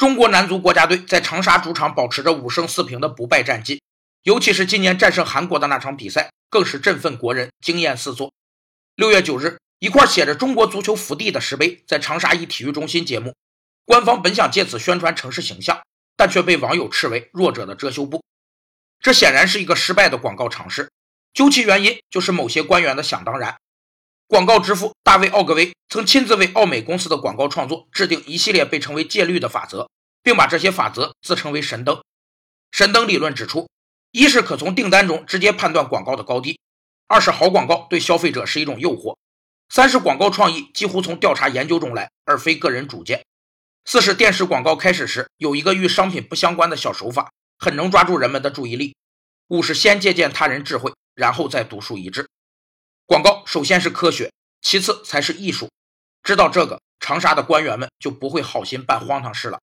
中国男足国家队在长沙主场保持着五胜四平的不败战绩，尤其是今年战胜韩国的那场比赛，更是振奋国人，惊艳四座。六月九日，一块写着“中国足球福地”的石碑在长沙一体育中心揭幕。官方本想借此宣传城市形象，但却被网友斥为弱者的遮羞布。这显然是一个失败的广告尝试。究其原因，就是某些官员的想当然。广告之父大卫·奥格威曾亲自为奥美公司的广告创作制定一系列被称为戒律的法则，并把这些法则自称为“神灯”。神灯理论指出，一是可从订单中直接判断广告的高低；二是好广告对消费者是一种诱惑；三是广告创意几乎从调查研究中来，而非个人主见；四是电视广告开始时有一个与商品不相关的小手法，很能抓住人们的注意力；五是先借鉴他人智慧，然后再独树一帜。广告首先是科学，其次才是艺术。知道这个，长沙的官员们就不会好心办荒唐事了。